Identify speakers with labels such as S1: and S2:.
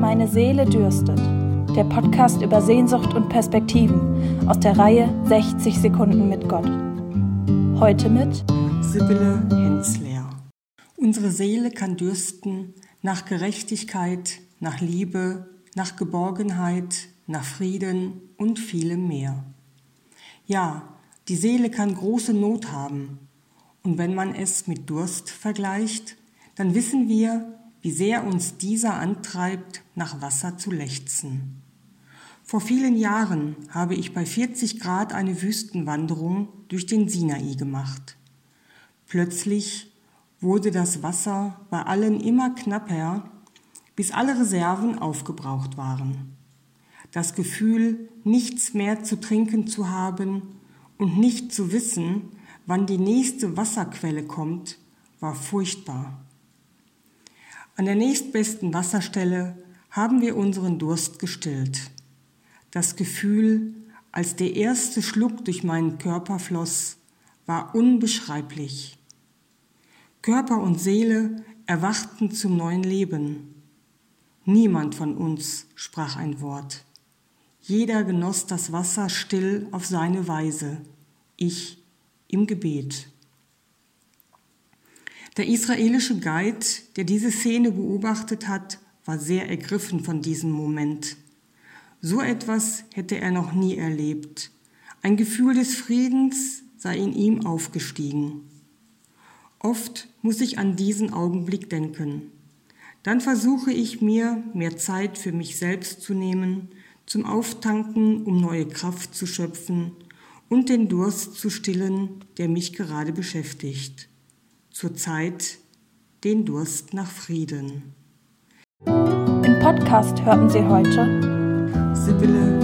S1: Meine Seele dürstet. Der Podcast über Sehnsucht und Perspektiven aus der Reihe 60 Sekunden mit Gott. Heute mit
S2: Sibylle Hensler. Unsere Seele kann dürsten nach Gerechtigkeit, nach Liebe, nach Geborgenheit, nach Frieden und vielem mehr. Ja, die Seele kann große Not haben. Und wenn man es mit Durst vergleicht, dann wissen wir, wie sehr uns dieser antreibt, nach Wasser zu lechzen. Vor vielen Jahren habe ich bei 40 Grad eine Wüstenwanderung durch den Sinai gemacht. Plötzlich wurde das Wasser bei allen immer knapper, bis alle Reserven aufgebraucht waren. Das Gefühl, nichts mehr zu trinken zu haben und nicht zu wissen, wann die nächste Wasserquelle kommt, war furchtbar. An der nächstbesten Wasserstelle haben wir unseren Durst gestillt. Das Gefühl, als der erste Schluck durch meinen Körper floss, war unbeschreiblich. Körper und Seele erwachten zum neuen Leben. Niemand von uns sprach ein Wort. Jeder genoss das Wasser still auf seine Weise, ich im Gebet. Der israelische Guide, der diese Szene beobachtet hat, war sehr ergriffen von diesem Moment. So etwas hätte er noch nie erlebt. Ein Gefühl des Friedens sei in ihm aufgestiegen. Oft muss ich an diesen Augenblick denken. Dann versuche ich mir mehr Zeit für mich selbst zu nehmen, zum Auftanken, um neue Kraft zu schöpfen und den Durst zu stillen, der mich gerade beschäftigt zurzeit den Durst nach Frieden.
S1: Im Podcast hörten Sie heute
S2: Sibylle